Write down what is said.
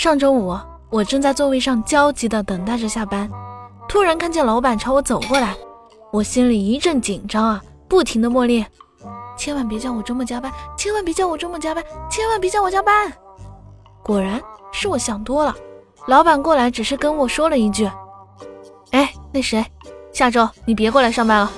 上周五，我正在座位上焦急地等待着下班。突然看见老板朝我走过来，我心里一阵紧张啊，不停地默念：‘千万别叫我周末加班！’‘千万别叫我周末加班！’‘千万别叫我加班！’果然是我想多了。老板过来只是跟我说了一句：‘哎，那谁，下周你别过来上班了。’